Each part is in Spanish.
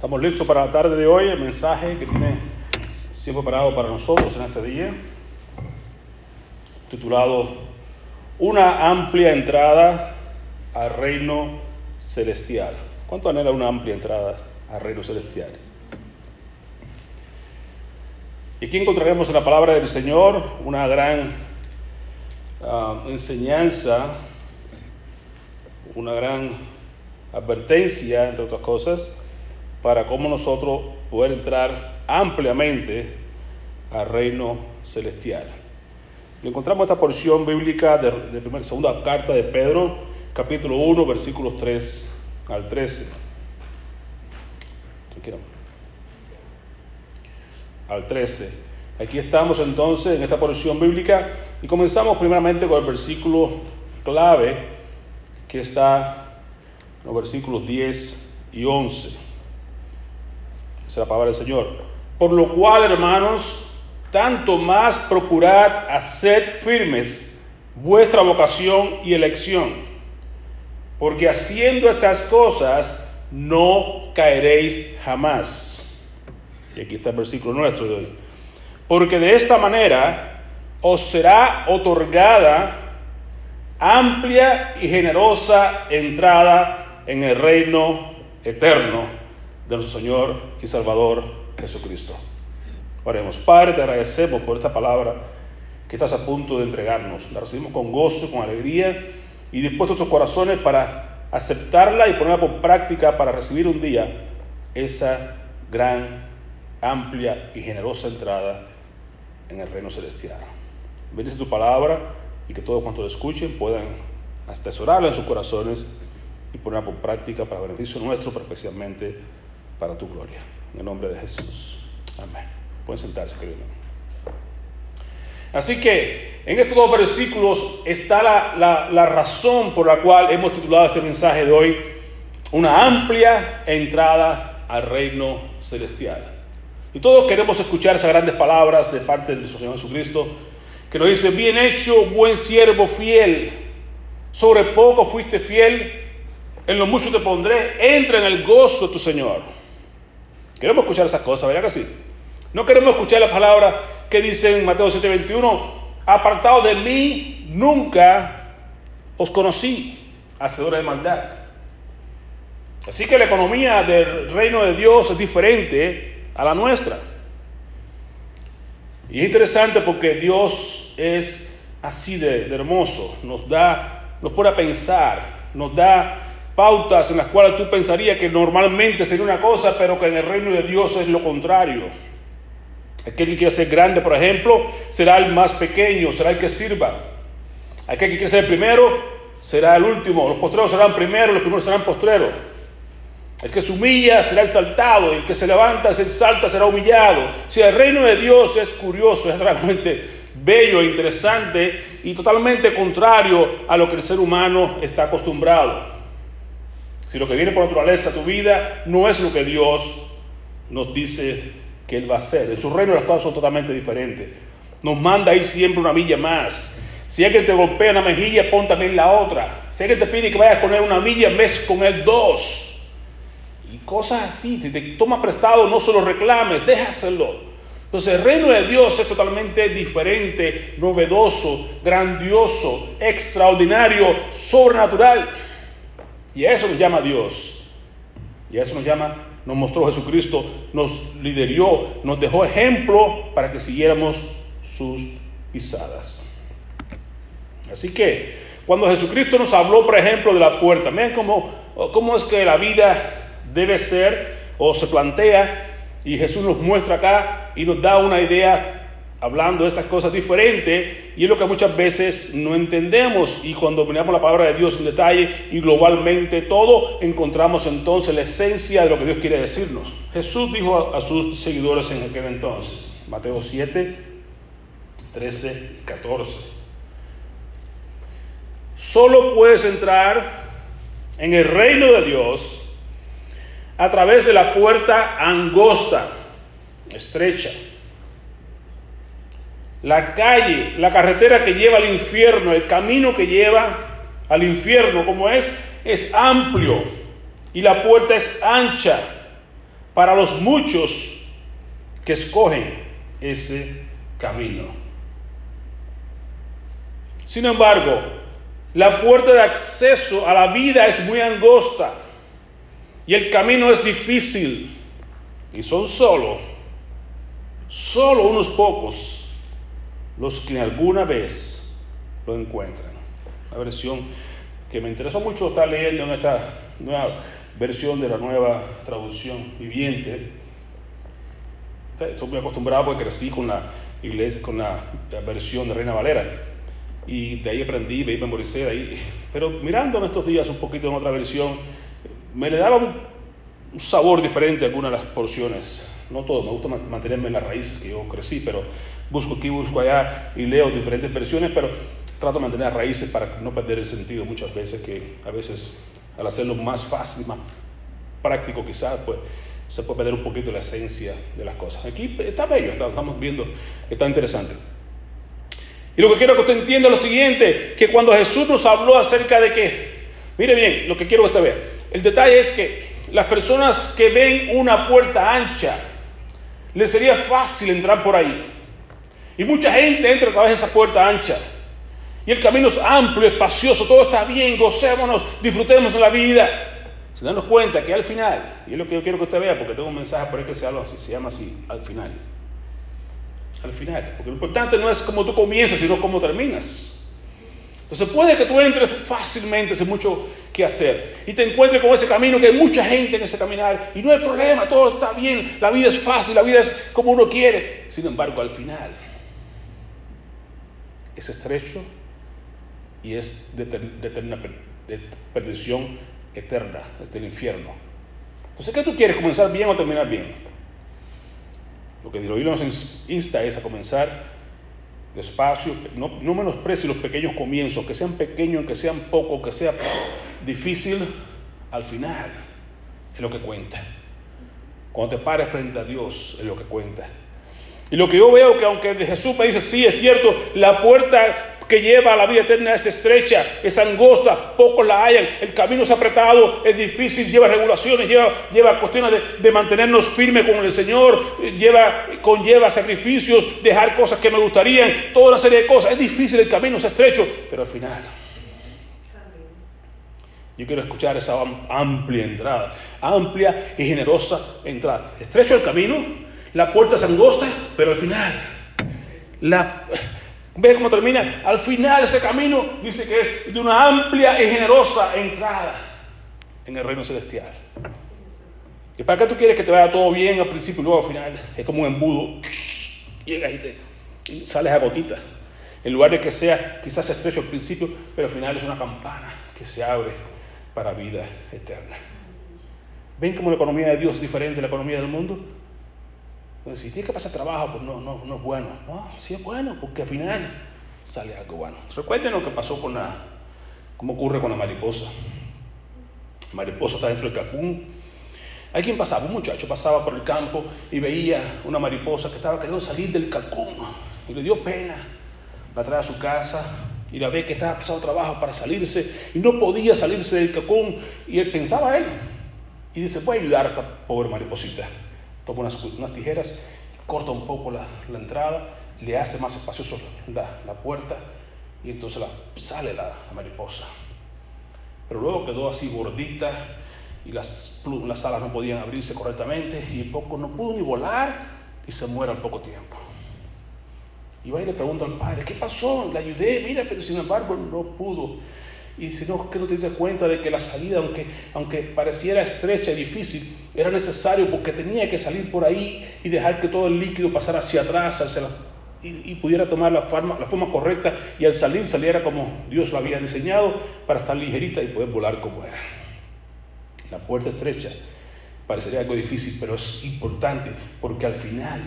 Estamos listos para la tarde de hoy, el mensaje que tiene siempre preparado para nosotros en este día, titulado Una amplia entrada al reino celestial. ¿Cuánto anhela una amplia entrada al reino celestial? Y aquí encontraremos en la palabra del Señor una gran uh, enseñanza, una gran advertencia, entre otras cosas, para cómo nosotros poder entrar ampliamente al reino celestial. Y encontramos esta porción bíblica de, de primera, segunda carta de Pedro, capítulo 1, versículos 3 al 13. Tranquilo. Al 13. Aquí estamos entonces en esta porción bíblica y comenzamos primeramente con el versículo clave que está en los versículos 10 y 11 es la palabra del Señor. Por lo cual, hermanos, tanto más procurad hacer firmes vuestra vocación y elección, porque haciendo estas cosas no caeréis jamás. Y aquí está el versículo nuestro de hoy. Porque de esta manera os será otorgada amplia y generosa entrada en el reino eterno de nuestro Señor y Salvador Jesucristo. Oremos, Padre, te agradecemos por esta palabra que estás a punto de entregarnos. La recibimos con gozo, con alegría y dispuestos nuestros corazones para aceptarla y ponerla por práctica para recibir un día esa gran, amplia y generosa entrada en el reino celestial. Bendice tu palabra y que todos cuantos la escuchen puedan atesorarla en sus corazones y ponerla por práctica para beneficio nuestro, pero especialmente para tu gloria. En el nombre de Jesús. Amén. Pueden sentarse, querido. Así que en estos dos versículos está la, razón por la cual hemos titulado este mensaje de hoy, una amplia entrada al reino celestial. Y todos queremos escuchar esas grandes palabras de parte de nuestro Señor Jesucristo, que nos dice, bien hecho, buen siervo fiel, sobre poco fuiste fiel, en lo mucho te pondré, entra en el gozo de tu Señor. Queremos escuchar esas cosas, ¿verdad que sí? No queremos escuchar la palabra que dice en Mateo 7:21, apartado de mí, nunca os conocí, hacedores de maldad. Así que la economía del reino de Dios es diferente a la nuestra. Y es interesante porque Dios es así de, de hermoso, nos da, nos pone a pensar, nos da pautas en las cuales tú pensarías que normalmente sería una cosa, pero que en el reino de Dios es lo contrario. Aquel que quiere ser grande, por ejemplo, será el más pequeño, será el que sirva. Aquel que quiere ser primero, será el último. Los postreros serán primeros, los primeros serán postreros. El que se humilla será exaltado, el que se levanta, se exalta, será humillado. Si el reino de Dios es curioso, es realmente bello e interesante y totalmente contrario a lo que el ser humano está acostumbrado. Si lo que viene por naturaleza a tu vida no es lo que Dios nos dice que Él va a hacer. En su reino las cosas son totalmente diferentes. Nos manda ir siempre una milla más. Si alguien te golpea una mejilla, pon también la otra. Si alguien te pide que vayas a poner una milla, mes con él dos. Y cosas así. Si te toma prestado, no se lo reclames, déjaselo. Entonces el reino de Dios es totalmente diferente, novedoso, grandioso, extraordinario, sobrenatural. Y a eso nos llama Dios. Y a eso nos llama, nos mostró Jesucristo, nos lideró, nos dejó ejemplo para que siguiéramos sus pisadas. Así que cuando Jesucristo nos habló, por ejemplo, de la puerta, vean cómo, cómo es que la vida debe ser o se plantea y Jesús nos muestra acá y nos da una idea hablando de estas cosas diferentes y es lo que muchas veces no entendemos y cuando miramos la palabra de Dios en detalle y globalmente todo, encontramos entonces la esencia de lo que Dios quiere decirnos. Jesús dijo a, sus seguidores en aquel entonces, Mateo 7, 13 y 14, solo puedes entrar en el reino de Dios a través de la puerta angosta, estrecha la calle, la carretera que lleva al infierno, el camino que lleva al infierno, como es, es amplio y la puerta es ancha para los muchos que escogen ese camino. Sin embargo, la puerta de acceso a la vida es muy angosta y el camino es difícil y son solo, solo unos pocos los que alguna vez lo encuentran. La versión que me interesó mucho estar leyendo en esta nueva versión de la nueva traducción viviente. Estoy muy acostumbrado porque crecí con la iglesia, con la, versión de Reina Valera. Y de ahí aprendí, me memoricé de ahí. Pero mirando en estos días un poquito en otra versión, me le daba un, sabor diferente a algunas de las porciones. No todo, me gusta mantenerme en las raíces que yo crecí, pero busco aquí, busco allá y leo diferentes versiones, pero trato de mantener raíces para no perder el sentido muchas veces, que a veces al hacerlo más fácil, más práctico quizás, pues se puede perder un poquito la esencia de las cosas. Aquí está bello, estamos viendo, está interesante. Y lo que quiero que usted entienda es lo siguiente, que cuando Jesús nos habló acerca de que, mire bien, lo que quiero que usted vea, el detalle es que las personas que ven una puerta ancha, les sería fácil entrar por ahí. Y mucha gente entra a través de esa puerta ancha. Y el camino es amplio, espacioso, todo está bien, gocémonos, disfrutemos de la vida. Se dan cuenta que al final, y es lo que yo quiero que usted vea, porque tengo un mensaje por ahí que se, así, se llama así, al final. Al final, porque lo importante no es cómo tú comienzas, sino cómo terminas. Entonces puede que tú entres fácilmente sin mucho que hacer y te encuentres con ese camino que hay mucha gente en ese caminar y no hay problema, todo está bien, la vida es fácil, la vida es como uno quiere. Sin embargo, al final es estrecho y es de, perdición eterna, es del infierno. Entonces, ¿qué tú quieres? ¿Comenzar bien o terminar bien? Lo que Dios nos insta es a comenzar despacio, no, no menosprecie los pequeños comienzos, que sean pequeños, que sean pocos, que sea difícil, al final es lo que cuenta. Cuando te pares frente a Dios es lo que cuenta. Y lo que yo veo que aunque Jesús me dice, sí, es cierto, la puerta que lleva a la vida eterna es estrecha, es angosta, pocos la hayan, el camino es apretado, es difícil, lleva regulaciones, lleva, lleva cuestiones de, de, mantenernos firmes con el Señor, lleva, conlleva sacrificios, dejar cosas que me gustarían, toda una serie de cosas. Es difícil el camino, es estrecho, pero al final yo quiero escuchar esa amplia entrada, amplia y generosa entrada. Estrecho el camino, la puerta es angosta, pero al final, la, ve cómo termina, al final ese camino dice que es de una amplia y generosa entrada en el reino celestial. ¿Y para qué tú quieres que te vaya todo bien al principio y luego al final? Es como un embudo, llegas y, te, sales a gotita. En lugar de que sea quizás estrecho al principio, pero al final es una campana que se abre para vida eterna. ¿Ven cómo la economía de Dios es diferente de la economía del mundo? Entonces, si tiene que pasar trabajo, pues no, no, no es bueno. No, sí es bueno, porque al final sale algo bueno. Recuerden lo que pasó con la, cómo ocurre con la mariposa. La mariposa está dentro del cacún. Hay quien pasaba, un muchacho pasaba por el campo y veía una mariposa que estaba queriendo salir del cacún y le dio pena. La trae a su casa, y la ve que estaba pasando trabajo para salirse y no podía salirse del cacón y él pensaba él y dice voy ayudar a esta pobre mariposita toma unas, unas tijeras corta un poco la, la, entrada le hace más espacioso la, la puerta y entonces la, sale la, mariposa pero luego quedó así gordita y las, las alas no podían abrirse correctamente y poco no pudo ni volar y se muere al poco tiempo y va y le pregunta al padre, ¿qué pasó? Le ayudé, mira, pero sin embargo no pudo. Y si no, que no te das cuenta de que la salida, aunque, aunque pareciera estrecha y difícil, era necesario porque tenía que salir por ahí y dejar que todo el líquido pasara hacia atrás hacia la, y, y, pudiera tomar la forma, la forma correcta y al salir saliera como Dios lo había diseñado para estar ligerita y poder volar como era. La puerta estrecha parecería algo difícil, pero es importante porque al final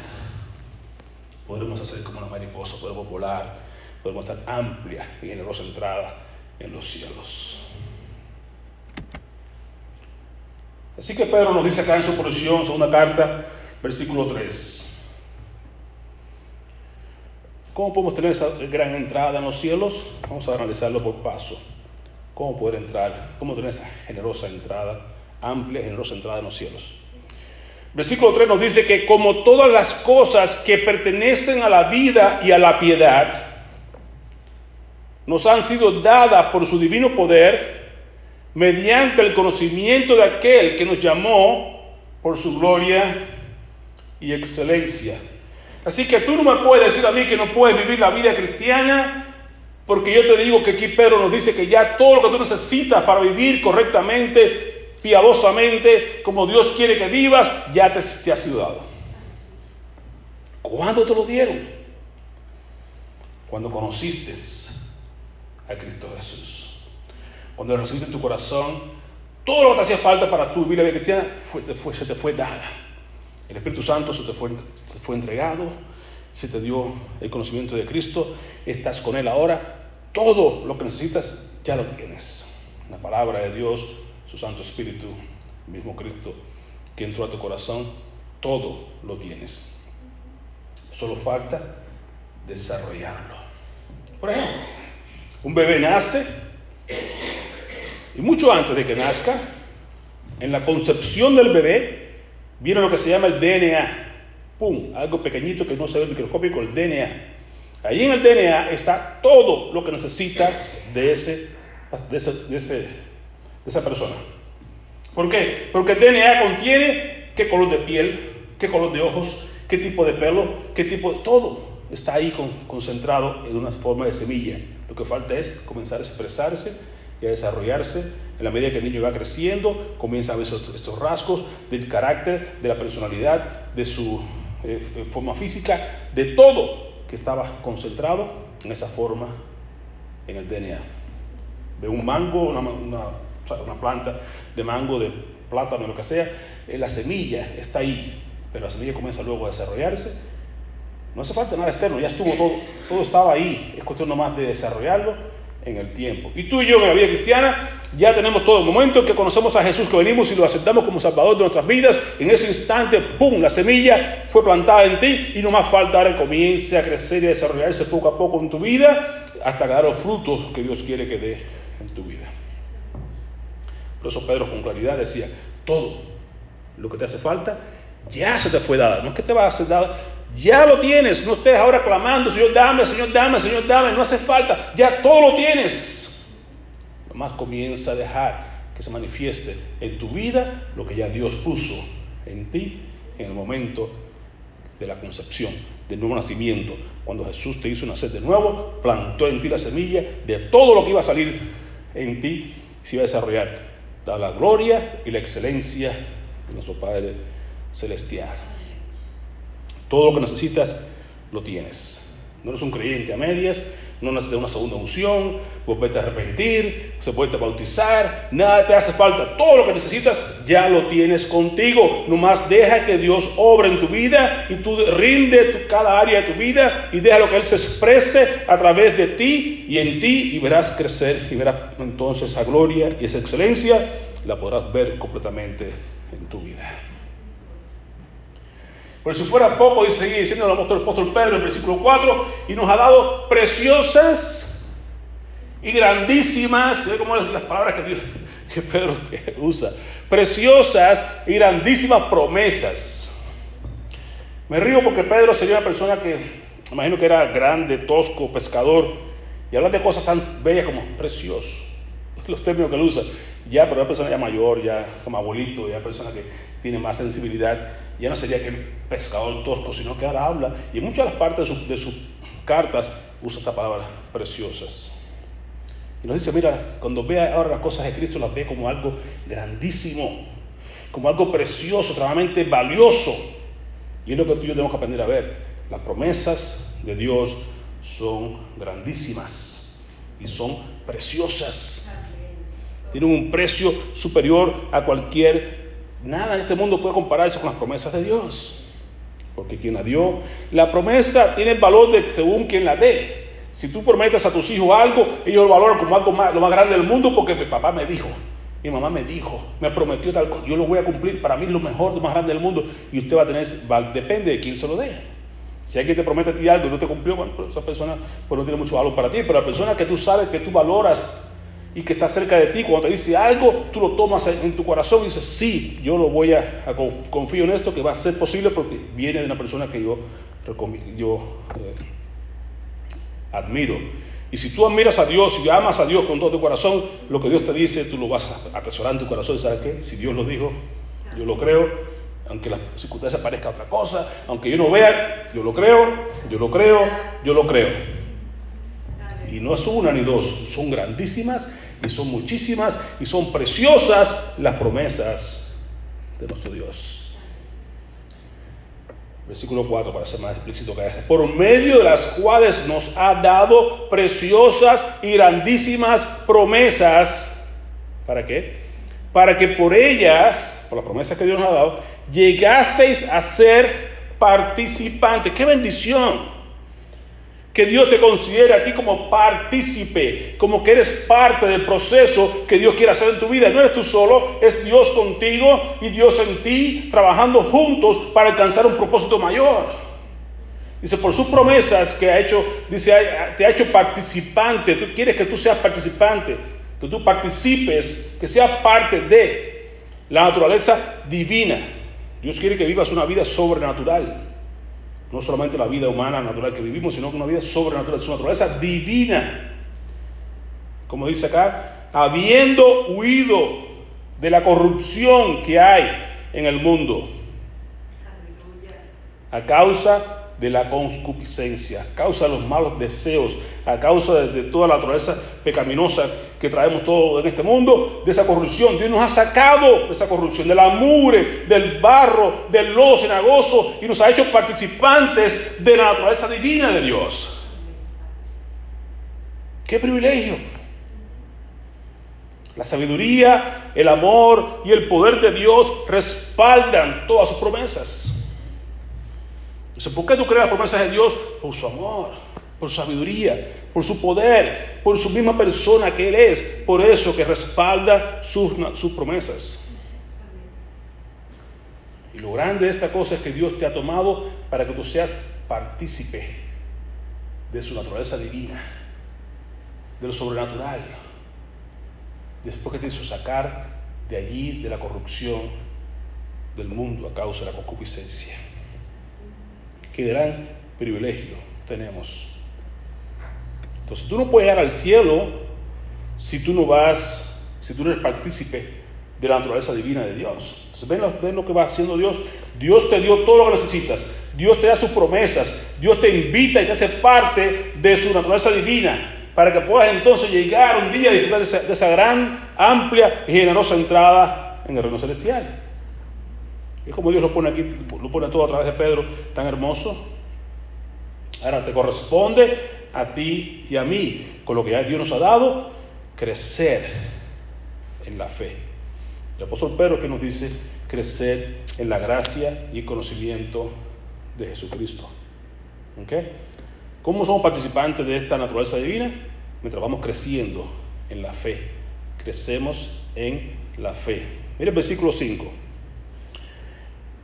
podremos hacer como una mariposa, podemos volar, podemos estar amplia y generosa entrada en los cielos. Así que Pedro nos dice acá en su porción, segunda carta, versículo 3. ¿Cómo podemos tener esa gran entrada en los cielos? Vamos a analizarlo por paso. ¿Cómo poder entrar? ¿Cómo tener esa generosa entrada, amplia generosa entrada en los cielos? Versículo 3 nos dice que como todas las cosas que pertenecen a la vida y a la piedad, nos han sido dadas por su divino poder, mediante el conocimiento de aquel que nos llamó por su gloria y excelencia. Así que tú no me puedes decir a mí que no puedes vivir la vida cristiana, porque yo te digo que aquí Pedro nos dice que ya todo lo que tú necesitas para vivir correctamente, piadosamente, como Dios quiere que vivas, ya te, te ha sido dado. ¿Cuándo te lo dieron? Cuando conociste a Cristo Jesús. Cuando recibiste en tu corazón todo lo que te hacía falta para tu vida cristiana, se te fue dada. El Espíritu Santo se te fue entregado, se te dio el conocimiento de Cristo, estás con Él ahora, todo lo que necesitas ya lo tienes. La palabra de Dios, su Santo Espíritu, el mismo Cristo que entró a tu corazón, todo lo tienes. Solo falta desarrollarlo. Por ejemplo, un bebé nace y mucho antes de que nazca, en la concepción del bebé, viene lo que se llama el DNA. ¡Pum! Algo pequeñito que no se ve en el DNA. Ahí en el DNA está todo lo que necesitas de, ese, de, ese, de, esa persona. ¿Por qué? Porque el DNA contiene qué color de piel, qué color de ojos, qué tipo de pelo, qué tipo de... Todo está ahí concentrado en una forma de semilla. Lo que falta es comenzar a expresarse y a desarrollarse. En la medida que el niño va creciendo, comienza a ver estos, rasgos del carácter, de la personalidad, de su eh, forma física, de todo que estaba concentrado en esa forma en el DNA. De un mango, una, una, planta de mango, de plátano, lo que sea, eh, la semilla está ahí, pero la semilla comienza luego a desarrollarse. No hace falta nada externo, ya estuvo todo, todo estaba ahí, es cuestión nomás de desarrollarlo en el tiempo. Y tú y yo en la vida cristiana ya tenemos todo el momento en que conocemos a Jesús, que venimos y lo aceptamos como Salvador de nuestras vidas. En ese instante, ¡pum!, la semilla fue plantada en ti y no más falta ahora comience a crecer y a desarrollarse poco a poco en tu vida hasta dar los frutos que Dios quiere que dé en tu vida. Por eso Pedro con claridad decía, todo lo que te hace falta ya se te fue dado. No es que te va a ser dado, ya lo tienes, no estés ahora clamando, Señor, dame, Señor, dame, Señor, dame, no hace falta, ya todo lo tienes. Nomás comienza a dejar que se manifieste en tu vida lo que ya Dios puso en ti en el momento de la concepción, del nuevo nacimiento. Cuando Jesús te hizo nacer de nuevo, plantó en ti la semilla de todo lo que iba a salir en ti, se iba a desarrollar. Da la gloria y la excelencia de nuestro Padre Celestial. Todo lo que necesitas lo tienes. No eres un creyente a medias, no necesitas una segunda unción, vete a arrepentir, se puede bautizar, nada te hace falta. Todo lo que necesitas ya lo tienes contigo. Nomás deja que Dios obre en tu vida y tú rinde cada área de tu vida y deja lo que Él se exprese a través de ti y en ti y verás crecer y verás entonces esa gloria y esa excelencia la podrás ver completamente en tu vida. Por si fuera poco, y sigue diciendo el apóstol Pedro en el versículo 4, y nos ha dado preciosas y grandísimas, ¿ve cómo las palabras que, Dios, que Pedro usa? Preciosas y grandísimas promesas. Me río porque Pedro sería una persona que, imagino que era grande, tosco, pescador, y habla de cosas tan bellas como precioso. Los términos que él usa. Ya, pero una persona ya mayor, ya como abuelito, ya persona que tiene más sensibilidad ya no sería que el pescador tosco, sino que ahora habla, y en muchas partes de, sus cartas usa esta palabra preciosas. Y nos dice, mira, cuando vea ahora las cosas de Cristo, las ve como algo grandísimo, como algo precioso, extremadamente valioso. Y es lo que tú y yo tenemos que aprender a ver. Las promesas de Dios son grandísimas y son preciosas. Tienen un precio superior a cualquier Nada en este mundo puede compararse con las promesas de Dios. Porque quien la dio, la promesa tiene el valor de según quien la dé. Si tú prometes a tus hijos algo, ellos lo valoran como algo más, lo más grande del mundo porque mi papá me dijo, mi mamá me dijo, me prometió tal cosa, yo lo voy a cumplir, para mí es lo mejor, lo más grande del mundo, y usted va a tener, depende de quién se lo dé. Si alguien te promete a ti algo y no te cumplió, bueno, esa persona pues no tiene mucho valor para ti, pero la persona que tú sabes que tú valoras y que está cerca de ti, cuando te dice algo, tú lo tomas en tu corazón y dices, sí, yo lo voy a, confío en esto, que va a ser posible porque viene de una persona que yo, yo eh, admiro. Y si tú admiras a Dios y amas a Dios con todo tu corazón, lo que Dios te dice, tú lo vas a atesorar en tu corazón. ¿Sabes qué? Si Dios lo dijo, yo lo creo, aunque las circunstancias parezca otra cosa, aunque yo no vea, yo lo creo, yo lo creo, yo lo creo. Y no es una ni dos, son grandísimas y son muchísimas y son preciosas las promesas de nuestro Dios. Versículo 4 para ser más explícito que ese. Por medio de las cuales nos ha dado preciosas y grandísimas promesas. ¿Para qué? Para que por ellas, por las promesas que Dios nos ha dado, llegaseis a ser participantes. ¡Qué bendición! Que Dios te considere a ti como partícipe, como que eres parte del proceso que Dios quiere hacer en tu vida. No eres tú solo, es Dios contigo y Dios en ti, trabajando juntos para alcanzar un propósito mayor. Dice, por sus promesas que ha hecho, dice, te ha hecho participante. Tú quieres que tú seas participante, que tú participes, que seas parte de la naturaleza divina. Dios quiere que vivas una vida sobrenatural. No solamente la vida humana natural que vivimos, sino una vida sobrenatural, su naturaleza divina. Como dice acá, habiendo huido de la corrupción que hay en el mundo. A causa de la concupiscencia, a causa de los malos deseos, a causa de, toda la naturaleza pecaminosa que traemos todo en este mundo, de esa corrupción. Dios nos ha sacado de esa corrupción, de la mure, del barro, del lodo cenagoso y nos ha hecho participantes de la naturaleza divina de Dios. ¡Qué privilegio! La sabiduría, el amor y el poder de Dios respaldan todas sus promesas. ¿Por qué tú crees las promesas de Dios? Por su amor, por su sabiduría, por su poder, por su misma persona que Él es. Por eso que respalda sus, sus promesas. Y lo grande de esta cosa es que Dios te ha tomado para que tú seas partícipe de su naturaleza divina, de lo sobrenatural. Después que te hizo sacar de allí, de la corrupción del mundo a causa de la concupiscencia. Qué gran privilegio tenemos. Entonces tú no puedes ir al cielo si tú no vas, si tú no eres partícipe de la naturaleza divina de Dios. Entonces ven lo, ven lo que va haciendo Dios. Dios te dio todo lo que necesitas. Dios te da sus promesas. Dios te invita y te hace parte de su naturaleza divina para que puedas entonces llegar un día a disfrutar de esa, de esa gran, amplia y generosa entrada en el reino celestial. Es como Dios lo pone aquí, lo pone todo a través de Pedro, tan hermoso. Ahora te corresponde a ti y a mí, con lo que ya Dios nos ha dado, crecer en la fe. El apóstol Pedro que nos dice crecer en la gracia y conocimiento de Jesucristo. ¿Cómo somos participantes de esta naturaleza divina? Mientras vamos creciendo en la fe. Crecemos en la fe. Mira el versículo 5.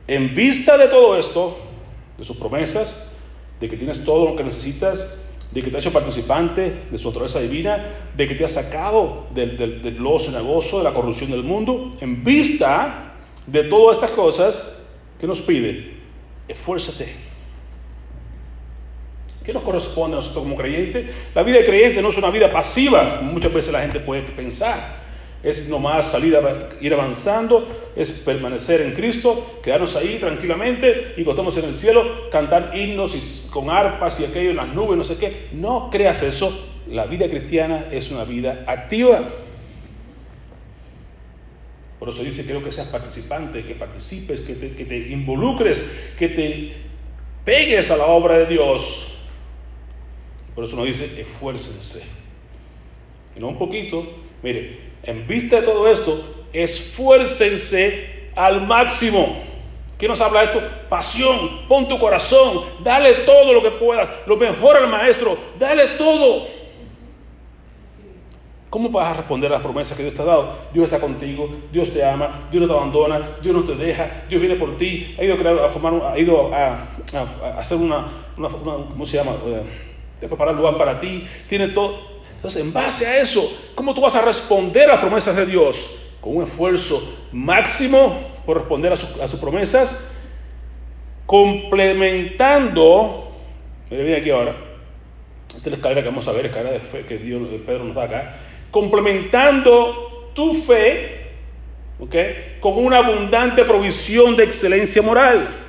En vista de todo esto, de sus promesas, de que tienes todo lo que necesitas, de que te ha hecho participante de su naturaleza divina, de que te ha sacado del, del, del lodo cenagoso, de la corrupción del mundo, en vista de todas estas cosas, ¿qué nos pide? Esfuérzate. ¿Qué nos corresponde a nosotros como creyentes? La vida de creyente no es una vida pasiva, muchas veces la gente puede pensar es nomás salir a ir avanzando, es permanecer en Cristo, quedarnos ahí tranquilamente y cuando en el cielo cantar himnos y con arpas y aquello en las nubes, no sé qué. No creas eso. La vida cristiana es una vida activa. Por eso dice, quiero que seas participante, que participes, que te, que te involucres, que te pegues a la obra de Dios. Por eso nos dice, esfuércense. Y no un poquito, mire, en vista de todo esto, esfuércense al máximo. ¿Qué nos habla esto? Pasión, pon tu corazón, dale todo lo que puedas, lo mejor al maestro, dale todo. ¿Cómo vas a responder a las promesas que Dios te ha dado? Dios está contigo, Dios te ama, Dios no te abandona, Dios no te deja, Dios viene por ti, ha ido a, formar, ha ido a, hacer una, ¿cómo se llama? Eh, lugar para ti, tiene todo, Entonces, en base a eso, ¿cómo tú vas a responder a las promesas de Dios? Con un esfuerzo máximo por responder a, sus promesas, complementando, mire bien aquí ahora, esta es la escalera que vamos a ver, escalera de fe que Dios, Pedro nos da acá, complementando tu fe, ¿ok? Con una abundante provisión de excelencia moral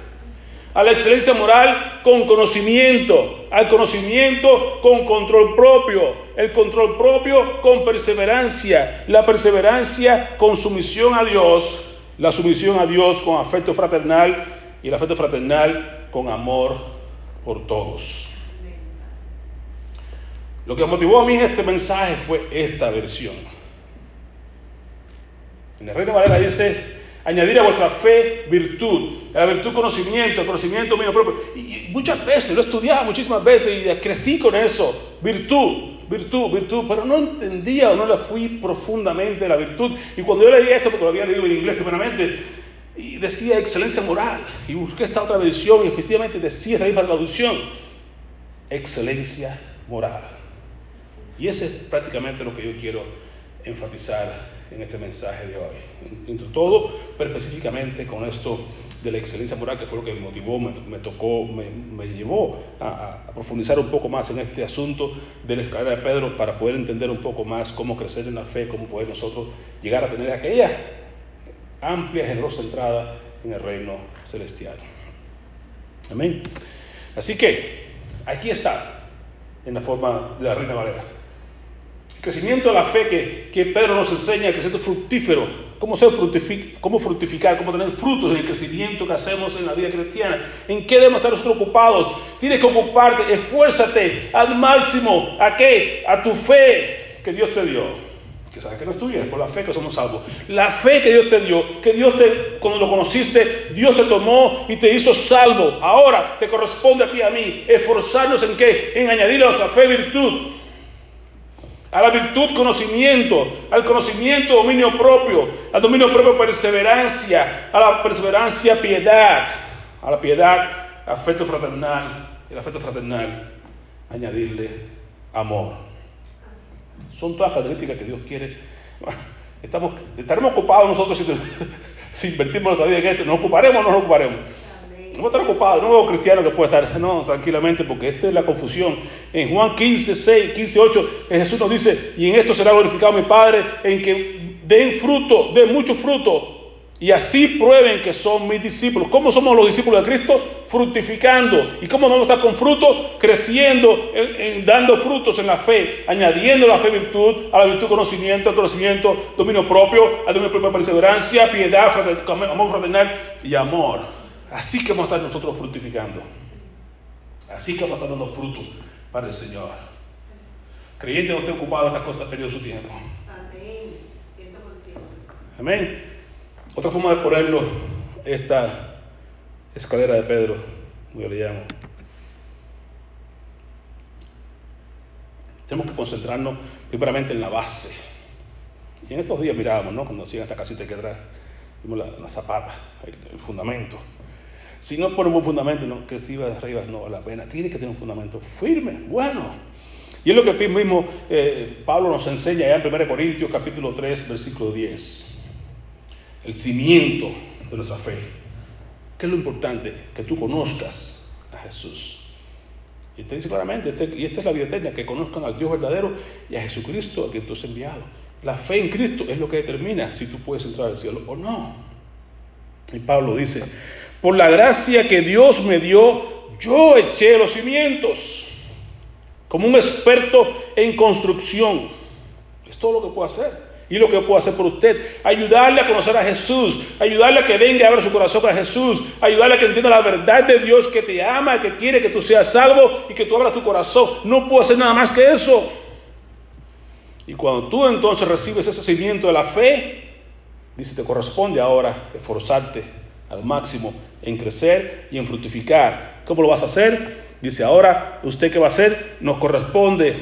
a la excelencia moral con conocimiento, al conocimiento con control propio, el control propio con perseverancia, la perseverancia con sumisión a Dios, la sumisión a Dios con afecto fraternal y el afecto fraternal con amor por todos. Lo que motivó a mí este mensaje fue esta versión. En el Reino Valera dice, añadir a vuestra fe virtud, a la virtud conocimiento, conocimiento mío propio. Y, muchas veces, lo he estudiado muchísimas veces y crecí con eso, virtud, virtud, virtud, pero no entendía o no la fui profundamente la virtud. Y cuando yo leí esto, porque lo había leído en inglés primeramente, y decía excelencia moral, y busqué esta otra versión y efectivamente decía esta misma traducción, excelencia moral. Y ese es prácticamente lo que yo quiero enfatizar en este mensaje de hoy. Entre todo, pero específicamente con esto de la excelencia moral, que fue lo que me motivó, me, tocó, me, llevó a, profundizar un poco más en este asunto de la escalera de Pedro para poder entender un poco más cómo crecer en la fe, cómo poder nosotros llegar a tener aquella amplia, generosa entrada en el reino celestial. Amén. Así que aquí está, en la forma de la Reina Valera crecimiento de la fe que, que Pedro nos enseña, el crecimiento fructífero, cómo, ser cómo fructificar, cómo tener frutos en el crecimiento que hacemos en la vida cristiana. ¿En qué debemos estar nosotros ocupados? Tienes que ocuparte, esfuérzate al máximo. ¿A qué? A tu fe que Dios te dio. Que sabes que no es tuya, es por la fe que somos salvos. La fe que Dios te dio, que Dios te, cuando lo conociste, Dios te tomó y te hizo salvo. Ahora te corresponde a ti y a mí esforzarnos en qué? En añadir a nuestra fe virtud a la virtud conocimiento, al conocimiento dominio propio, al dominio propio perseverancia, a la perseverancia piedad, a la piedad afecto fraternal, el afecto fraternal añadirle amor. Son todas características que Dios quiere. Estamos, estaremos ocupados nosotros si, si invertimos nuestra vida en esto, nos ocuparemos o no nos ocuparemos. No estar ocupado, no veo cristiano que pueda estar, no, tranquilamente, porque esta es la confusión. En Juan 15, 6, 15, 8, Jesús nos dice, y en esto será glorificado mi Padre, en que den fruto, den mucho fruto, y así prueben que son mis discípulos. ¿Cómo somos los discípulos de Cristo? Fructificando. ¿Y cómo vamos a estar con fruto? Creciendo, dando frutos en la fe, añadiendo la fe virtud, a la virtud conocimiento, al conocimiento, dominio propio, al dominio propio perseverancia, piedad, amor fraternal y amor. Así que vamos a estar nosotros fructificando. Así que vamos a estar dando fruto para el Señor. Creyente no esté ocupado en estas cosas perdido su tiempo. Amén. Amén. Otra forma de ponerlo, esta escalera de Pedro, yo le llamo. Tenemos que concentrarnos primeramente en la base. Y en estos días mirábamos, ¿no? Cuando hacían esta casita aquí atrás, vimos la, la zapata, el fundamento. Si no pone un fundamento, no, que si va de arriba no vale la pena. Tiene que tener un fundamento firme, bueno. Y es lo que mismo eh, Pablo nos enseña allá en 1 Corintios capítulo 3, versículo 10. El cimiento de nuestra fe. ¿Qué es lo importante? Que tú conozcas a Jesús. Y te dice claramente, este, y esta es la vida eterna, que conozcan al Dios verdadero y a Jesucristo, a quien tú has enviado. La fe en Cristo es lo que determina si tú puedes entrar al cielo o no. Y Pablo dice, por la gracia que Dios me dio, yo eché los cimientos como un experto en construcción. Es todo lo que puedo hacer. Y lo que puedo hacer por usted, ayudarle a conocer a Jesús, ayudarle a que venga a abra su corazón a Jesús, ayudarle a que entienda la verdad de Dios que te ama, que quiere que tú seas salvo y que tú abras tu corazón. No puedo hacer nada más que eso. Y cuando tú entonces recibes ese cimiento de la fe, dice, te corresponde ahora esforzarte al máximo en crecer y en fructificar. ¿Cómo lo vas a hacer? Dice, ahora, ¿usted qué va a hacer? Nos corresponde,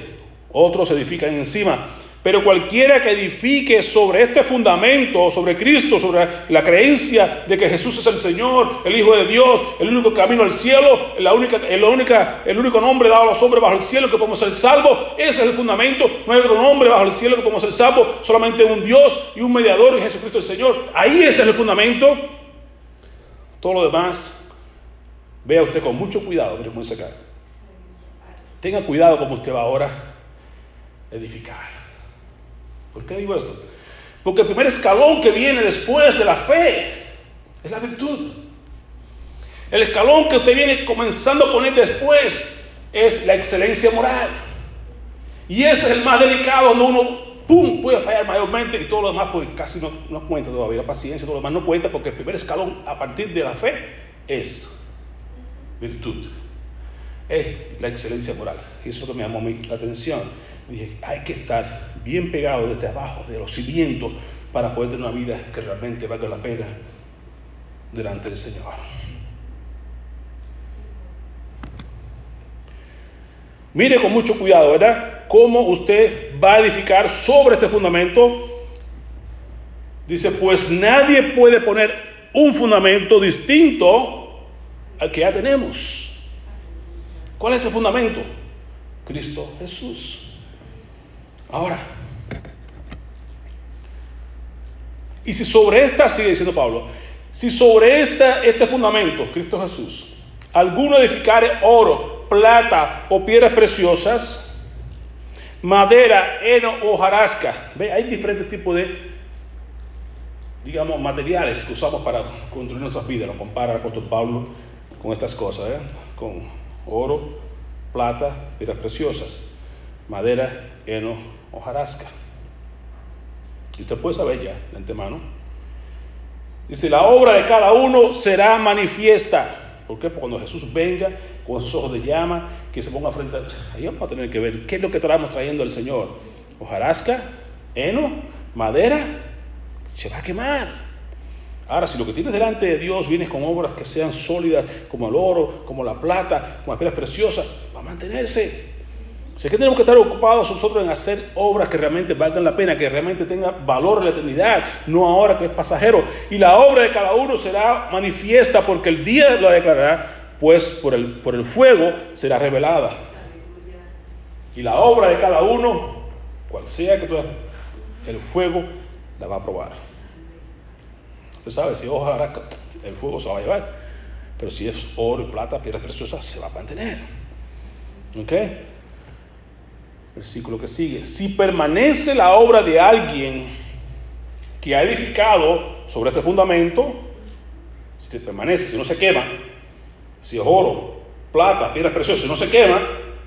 otros edifican encima, Pero cualquiera que edifique sobre este fundamento, sobre Cristo, sobre la creencia de que Jesús es el Señor, el Hijo de Dios, el único camino al cielo, la única, el, única, el único nombre dado a los hombres bajo el cielo que podemos ser salvos, ese es el fundamento. No hay otro nombre bajo el cielo que podemos ser salvos, solamente un Dios y un mediador Jesucristo el Señor. Ahí ese es el fundamento. Todo lo demás, vea usted con mucho cuidado, mire cómo dice. Tenga cuidado como usted va ahora a edificar. ¿Por qué digo esto? Porque el primer escalón que viene después de la fe es la virtud. El escalón que usted viene comenzando a poner después es la excelencia moral. Y ese es el más delicado donde uno, ¡pum!, puede fallar mayormente y todo lo demás pues casi no, no cuenta todavía. La paciencia, todo lo demás no cuenta porque el primer escalón a partir de la fe es virtud. Es la excelencia moral. Y eso es lo que me llamó la atención dije, hay que estar bien pegado desde abajo, de los cimientos, para poder tener una vida que realmente valga la pena delante del Señor. Mire con mucho cuidado, ¿verdad? Cómo usted va a edificar sobre este fundamento. Dice, pues nadie puede poner un fundamento distinto al que ya tenemos. ¿Cuál es el fundamento? Cristo Jesús. Ahora, y si sobre esta, sigue diciendo Pablo, si sobre este fundamento, Cristo Jesús, alguno edificare oro, plata o piedras preciosas, madera, heno o jarasca, ¿ve? hay diferentes tipos de, digamos, materiales que usamos para construir nuestras vidas, lo compara el apóstol Pablo con estas cosas, ¿eh? con oro, plata, piedras preciosas, madera, heno hojarasca. Y usted puede saber ya de antemano. Dice, la obra de cada uno será manifiesta. ¿Por qué? Porque cuando Jesús venga con esos ojos de llama, que se ponga frente a... Ahí vamos a tener que ver qué es lo que estamos trayendo el Señor. Hojarasca, heno, madera, se va a quemar. Ahora, si lo que tienes delante de Dios vienes con obras que sean sólidas, como el oro, como la plata, como las piedras preciosas, va a mantenerse. Sé que tenemos que estar ocupados nosotros en hacer obras que realmente valgan la pena, que realmente tengan valor en la eternidad, no ahora que es pasajero. Y la obra de cada uno será manifiesta porque el día la declarará, pues por el, por el fuego será revelada. Y la obra de cada uno, cual sea que tú el fuego la va a probar. Usted sabe, si ojalá el fuego se va a llevar. Pero si es oro y plata, piedras preciosas, se va a mantener. ¿Ok? Versículo que sigue. Si permanece la obra de alguien que ha edificado sobre este fundamento, si permanece, si no se quema, si es oro, plata, piedras preciosas, si no se quema,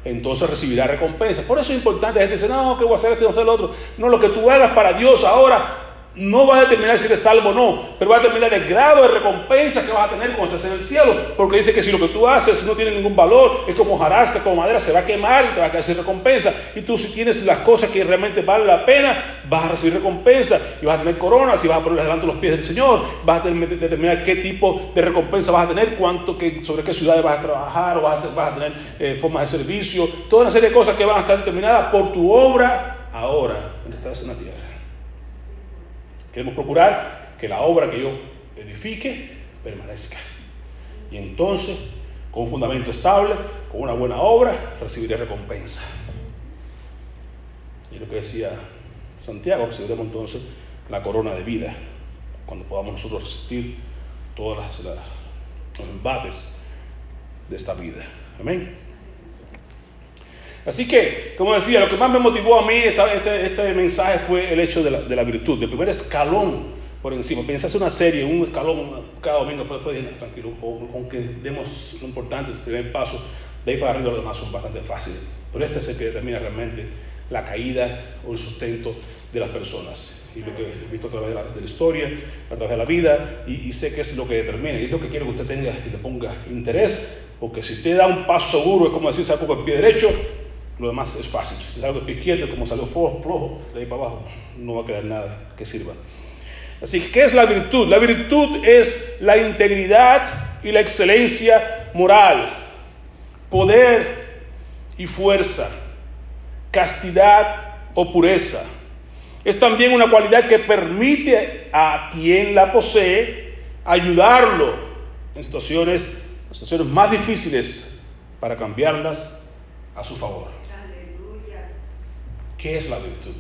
entonces recibirá recompensa. Por eso es importante, la gente dice, no, que voy a hacer esto, no hacer lo otro. No, lo que tú hagas para Dios ahora no va a determinar si eres salvo o no, pero va a determinar el grado de recompensa que vas a tener cuando estés en el cielo. Porque dice que si lo que tú haces no tiene ningún valor, es como jarasca, como madera, se va a quemar y te va a caer sin recompensa. Y tú si tienes las cosas que realmente valen la pena, vas a recibir recompensa y vas a tener coronas y vas a poner delante los pies del Señor. Vas a determinar qué tipo de recompensa vas a tener, cuánto, que, sobre qué ciudades vas a trabajar, o vas a, tener eh, formas de servicio, toda una serie de cosas que van a estar determinadas por tu obra ahora, en estás en la tierra. Queremos procurar que la obra que yo edifique permanezca. Y entonces, con un fundamento estable, con una buena obra, recibiré recompensa. Y lo que decía Santiago, recibiremos entonces la corona de vida, cuando podamos nosotros resistir todos los embates de esta vida. Amén. Así que, como decía, lo que más me motivó a mí este, este, mensaje fue el hecho de la, virtud, del primer escalón por encima. Pensé hacer una serie, un escalón cada domingo, pero después dije, tranquilo, aunque demos lo importante, el primer paso, de ahí para arriba los demás son bastante fáciles. Pero este es el que determina realmente la caída o el sustento de las personas. Y lo que he visto a través de la, historia, a través de la vida, y, sé que es lo que determina, y es lo que quiero que usted tenga y le ponga interés, porque si usted da un paso seguro, es como decir, saco con el pie derecho, lo demás es fácil. Si salgo de como salió flojo, de ahí para abajo, no va a quedar nada que sirva. Así que, ¿qué es la virtud? La virtud es la integridad y la excelencia moral, poder y fuerza, castidad o pureza, Es también una cualidad que permite a quien la posee ayudarlo en situaciones, situaciones más difíciles para cambiarlas a su favor. ¿Qué es la virtud?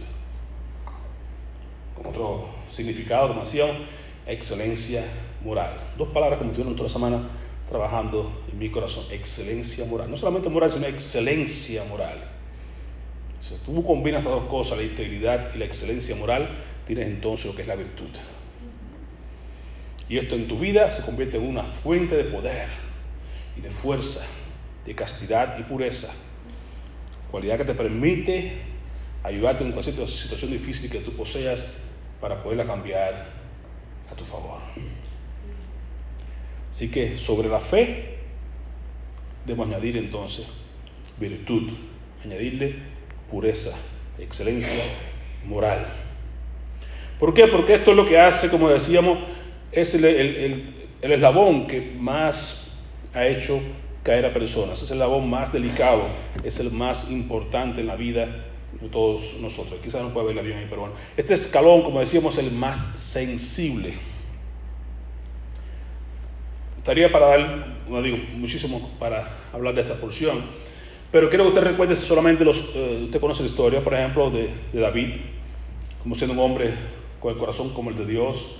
Con otro significado, decíamos, excelencia moral. Dos palabras que me tuvieron toda la semana trabajando en mi corazón. Excelencia moral. No solamente moral, sino excelencia moral. Si tú combinas estas dos cosas, la integridad y la excelencia moral, tienes entonces lo que es la virtud. Y esto en tu vida se convierte en una fuente de poder y de fuerza, de castidad y pureza. Cualidad que te permite ayudarte en cualquier situación difícil que tú poseas para poderla cambiar a tu favor. Así que sobre la fe debemos añadir entonces virtud, añadirle pureza, excelencia moral. ¿Por qué? Porque esto es lo que hace, como decíamos, es el, eslabón que más ha hecho caer a personas, es el eslabón más delicado, es el más importante en la vida de todos nosotros. Quizás no puede verla bien ahí, pero bueno. Este escalón, como decíamos, es el más sensible estaría para dar, no digo, muchísimo para hablar de esta porción, pero quiero que usted recuerde solamente los, eh, usted conoce la historia, por ejemplo, de, David, como siendo un hombre con el corazón como el de Dios.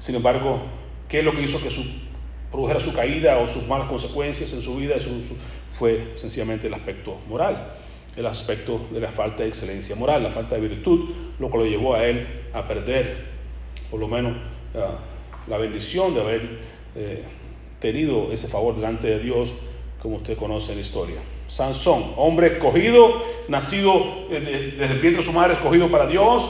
Sin embargo, ¿qué es lo que hizo que su, produjera su caída o sus malas consecuencias en su vida? fue sencillamente el aspecto moral, el aspecto de la falta de excelencia moral, la falta de virtud, lo que lo llevó a él a perder, por lo menos, la bendición de haber eh, tenido ese favor delante de Dios, como usted conoce la historia. Sansón, hombre escogido, nacido eh, desde el vientre de su madre, escogido para Dios,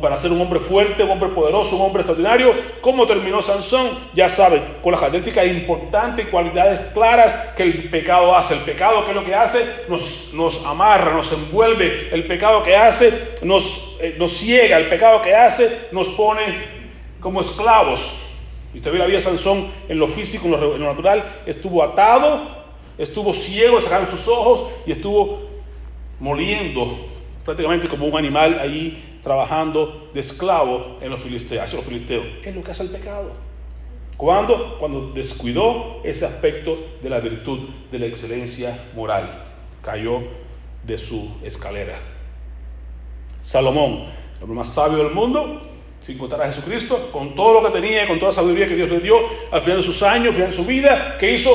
para ser un hombre fuerte, un hombre poderoso, un hombre extraordinario. ¿Cómo terminó Sansón? Ya saben, con las características importantes y cualidades claras que el pecado hace. El pecado, que es lo que hace? Nos, amarra, nos envuelve. El pecado que hace nos, eh, nos ciega. El pecado que hace nos pone como esclavos y usted ve la vida de Sansón en lo físico, en lo, natural, estuvo atado, estuvo ciego, sacaron sus ojos y estuvo moliendo prácticamente como un animal ahí trabajando de esclavo en los filisteos, hacia los filisteos. Es lo que hace el pecado. ¿Cuándo? Cuando descuidó ese aspecto de la virtud, de la excelencia moral. Cayó de su escalera. Salomón, el hombre más sabio del mundo, sin contar a Jesucristo, con todo lo que tenía, con toda la sabiduría que Dios le dio al final de sus años, al final de su vida, que hizo,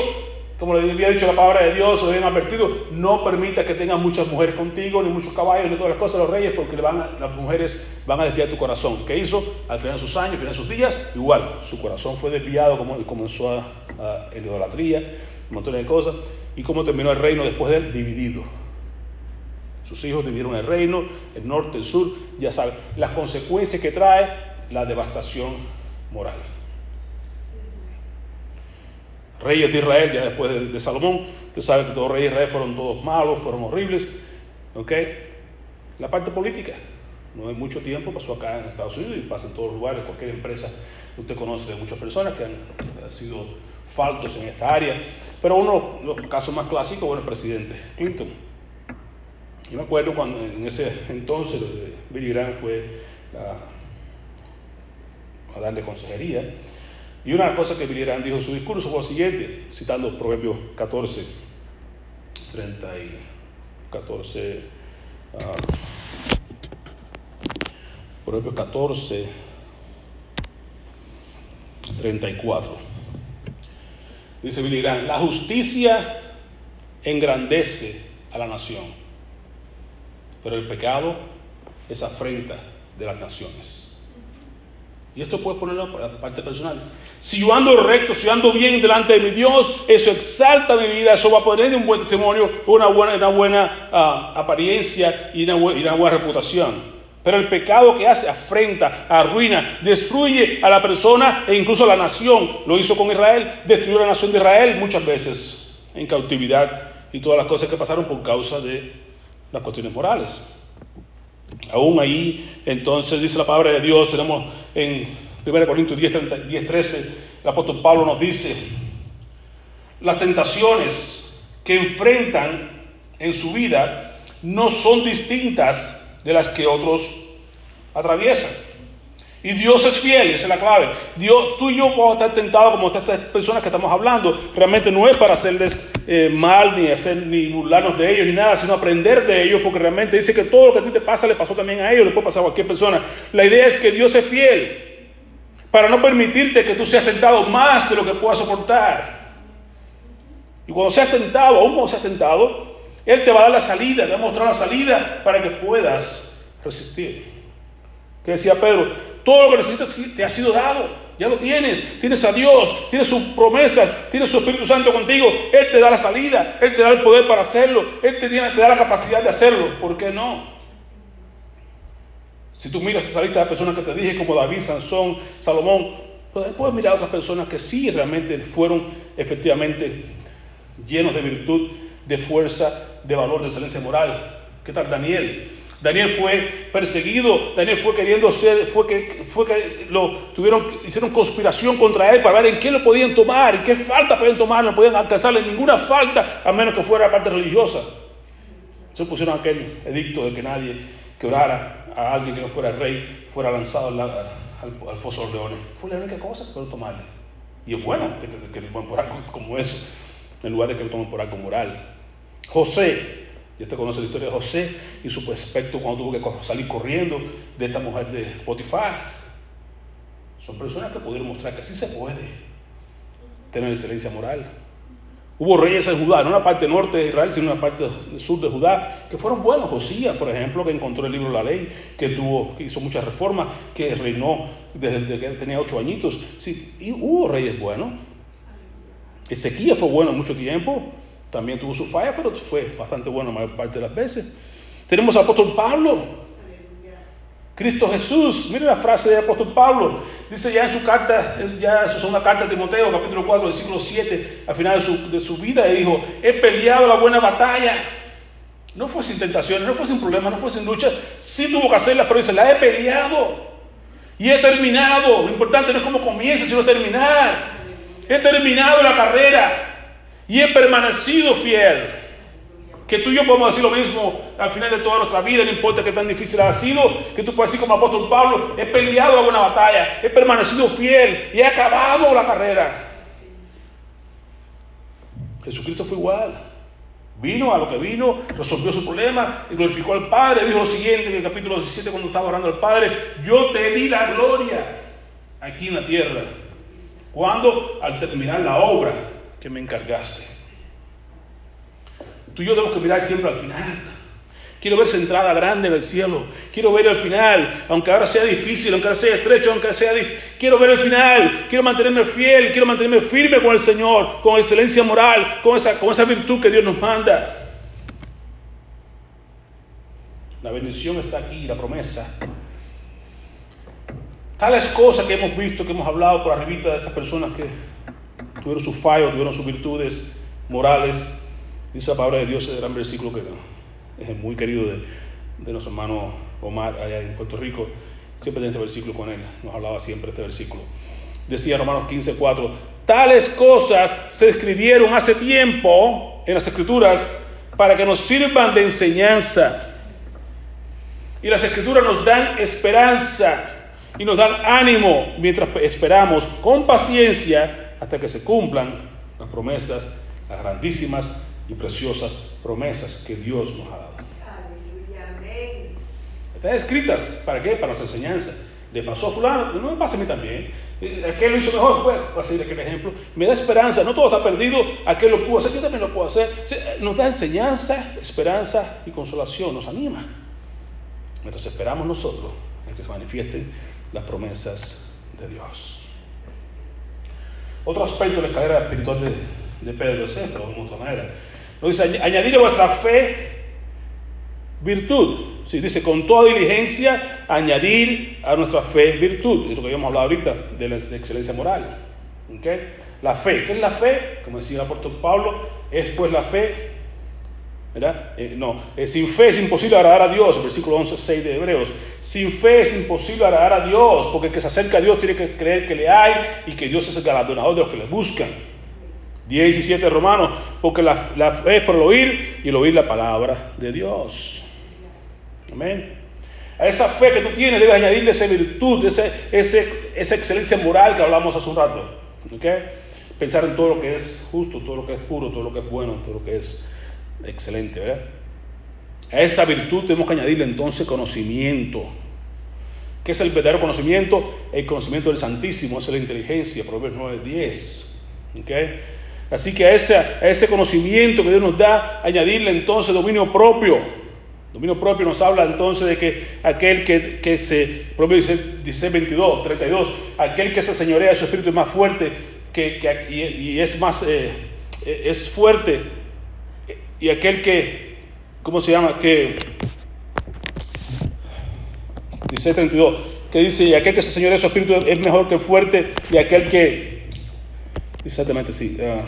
como le había dicho la palabra de Dios, o le habían advertido, no permita que tengas muchas mujeres contigo, ni muchos caballos, ni todas las cosas de los reyes, porque las mujeres van a desviar tu corazón. ¿Qué hizo? Al final de sus años, al final de sus días, igual, su corazón fue desviado, como comenzó a, a, la idolatría, un montón de cosas, y cómo terminó el reino después de él, dividido. Sus hijos dividieron el reino, el norte, el sur, ya saben, las consecuencias que trae la devastación moral. Reyes de Israel, ya después de, Salomón, usted sabe que todos los reyes de Israel fueron todos malos, fueron horribles. ¿Ok? La parte política, no hay mucho tiempo, pasó acá en Estados Unidos y pasa en todos los lugares, cualquier empresa, usted conoce de muchas personas que han, sido faltos en esta área. Pero uno de los casos más clásicos, bueno, el presidente Clinton. Yo me acuerdo cuando en ese entonces Billy Graham fue a darle consejería. Y una cosas que Billy dijo en su discurso fue lo siguiente, citando Proverbios 14, 30 y 14, Proverbios 14, 34. Dice Billy la justicia engrandece a la nación pero el pecado es afrenta de las naciones. Y esto puedes ponerlo por la parte personal. Si yo ando recto, si yo ando bien delante de mi Dios, eso exalta mi vida, eso va a poner un buen testimonio, una buena, una buena ah, apariencia y una, y una buena reputación. Pero el pecado que hace afrenta, arruina, destruye a la persona e incluso a la nación. Lo hizo con Israel, destruyó la nación de Israel muchas veces en cautividad y todas las cosas que pasaron por causa de las cuestiones morales. Aún ahí, entonces, dice la palabra de Dios, tenemos en 1 Corintios 10, 10 13, el apóstol Pablo nos dice, las tentaciones que enfrentan en su vida no son distintas de las que otros atraviesan. Y Dios es fiel, esa es la clave. Dios, tú y yo podemos estar tentados como estas personas que estamos hablando. Realmente no es para hacerles eh, mal, ni hacer, ni burlarnos de ellos, ni nada, sino aprender de ellos, porque realmente dice que todo lo que a ti te pasa le pasó también a ellos, le puede pasar a cualquier persona. La idea es que Dios es fiel para no permitirte que tú seas tentado más de lo que puedas soportar. Y cuando seas tentado, aún cuando seas tentado, Él te va a dar la salida, te va a mostrar la salida para que puedas resistir. ¿Qué decía Pedro? Todo lo que necesitas te ha sido dado. Ya lo tienes. Tienes a Dios, tienes sus promesas, tienes su Espíritu Santo contigo. Él te da la salida, Él te da el poder para hacerlo, Él te, da la capacidad de hacerlo. ¿Por qué no? Si tú miras esa lista de personas que te dije, como David, Sansón, Salomón, pues, puedes mirar a otras personas que sí realmente fueron efectivamente llenos de virtud, de fuerza, de valor, de excelencia moral. ¿Qué tal Daniel? Daniel fue perseguido, Daniel fue queriendo ser, fue que, fue que lo tuvieron, hicieron conspiración contra él para ver en qué lo podían tomar, en qué falta podían tomar, no podían alcanzarle ninguna falta a menos que fuera parte religiosa. Se pusieron aquel edicto de que nadie que orara a alguien que no fuera rey fuera lanzado al, foso de leones. Fue la única cosa que pudieron tomarle. Y es bueno que, que, que por algo como eso, en lugar de que lo tomen por algo moral. José, ya te conoce la historia de José y su aspecto cuando tuvo que salir corriendo de esta mujer de Potifar. Son personas que pudieron mostrar que sí se puede tener excelencia moral. Hubo reyes en Judá, no en la parte norte de Israel, sino en la parte sur de Judá, que fueron buenos. Josías, por ejemplo, que encontró el libro de la ley, que, tuvo, que hizo muchas reformas, que reinó desde que tenía ocho añitos. Sí, y hubo reyes buenos. Ezequiel fue bueno mucho tiempo, también tuvo su falla, pero fue bastante bueno la mayor parte de las veces. Tenemos al apóstol Pablo. Cristo Jesús, miren la frase del apóstol Pablo, dice ya en su carta, ya su segunda carta de Timoteo, capítulo 4, versículo 7, al final de su, de su vida, dijo, he peleado la buena batalla. No fue sin tentaciones, no fue sin problemas, no fue sin luchas, sí tuvo que hacerla, pero dice, la he peleado y he terminado. Lo importante no es cómo comienza, sino terminar. He terminado la carrera y he permanecido fiel. Que tú y yo podemos decir lo mismo al final de toda nuestra vida, no importa qué tan difícil ha sido, que tú puedes decir como apóstol Pablo, he peleado buena batalla, he permanecido fiel y he acabado la carrera. Jesucristo fue igual. Vino a lo que vino, resolvió su problema y glorificó al Padre. Dijo lo siguiente en el capítulo 17 cuando estaba orando al Padre, yo te di la gloria aquí en la tierra. Cuando al terminar la obra que me encargaste. Tú y yo tenemos que mirar siempre al final. Quiero ver esa entrada grande en el cielo. Quiero ver el final, aunque ahora sea difícil, aunque ahora sea estrecho, aunque sea difícil. Quiero ver el final. Quiero mantenerme fiel. Quiero mantenerme firme con el Señor, con excelencia moral, con esa, con esa virtud que Dios nos manda. La bendición está aquí, la promesa. Tales cosas que hemos visto, que hemos hablado por arribita de estas personas que tuvieron sus fallos, tuvieron sus virtudes morales. Dice la palabra de Dios, ese gran versículo que es muy querido de, nuestro hermano Omar allá en Puerto Rico. Siempre tiene este versículo con él, nos hablaba siempre este versículo. Decía Romanos 15, 4, tales cosas se escribieron hace tiempo en las escrituras para que nos sirvan de enseñanza. Y las escrituras nos dan esperanza y nos dan ánimo mientras esperamos con paciencia hasta que se cumplan las promesas, las grandísimas y preciosas promesas que Dios nos ha dado. Están escritas, ¿para qué? Para nuestra enseñanza. Le pasó a fulano, no me pasa a mí también. Eh, aquel lo hizo mejor, pues, voy a seguir aquel ejemplo. Me da esperanza, no todo está perdido, aquel lo pudo hacer, yo también lo puedo hacer. Nos da enseñanza, esperanza y consolación, nos anima. Mientras esperamos nosotros a que se manifiesten las promesas de Dios. Otro aspecto de la escalera espiritual de, Pedro es esto, de otra manera. Dice, añadir a vuestra fe virtud. Sí, dice, con toda diligencia, añadir a nuestra fe virtud. Es lo que habíamos hablado ahorita de la excelencia moral. ¿Okay? La fe, ¿qué es la fe? Como decía el apóstol Pablo, es pues la fe ¿verdad? Eh, no, eh, sin fe es imposible agradar a Dios, versículo 11, 6 de Hebreos. Sin fe es imposible agradar a Dios, porque el que se acerca a Dios tiene que creer que le hay y que Dios es el galardonador de los que le buscan. 17 Romanos, porque la, fe es por el oír y el oír la palabra de Dios. Amén. A esa fe que tú tienes debes añadirle esa virtud, esa, esa excelencia moral que hablamos hace un rato. ¿okay? Pensar en todo lo que es justo, todo lo que es puro, todo lo que es bueno, todo lo que es excelente. ¿verdad? A esa virtud tenemos que añadirle entonces conocimiento. ¿Qué es el verdadero conocimiento? El conocimiento del Santísimo, es la inteligencia, Proverbios 9, 10. ¿okay? Así que a ese, a ese conocimiento que Dios nos da, añadirle entonces dominio propio. Dominio propio nos habla entonces de que aquel que, que se, Proverbios dice 22, 32, aquel que se señorea de su espíritu es más fuerte que, que y, es más, eh, es fuerte, y aquel que, ¿cómo se llama? Que, dice 32, que dice, y aquel que se señorea de su espíritu es mejor que el fuerte, y aquel que, exactamente sí, uh,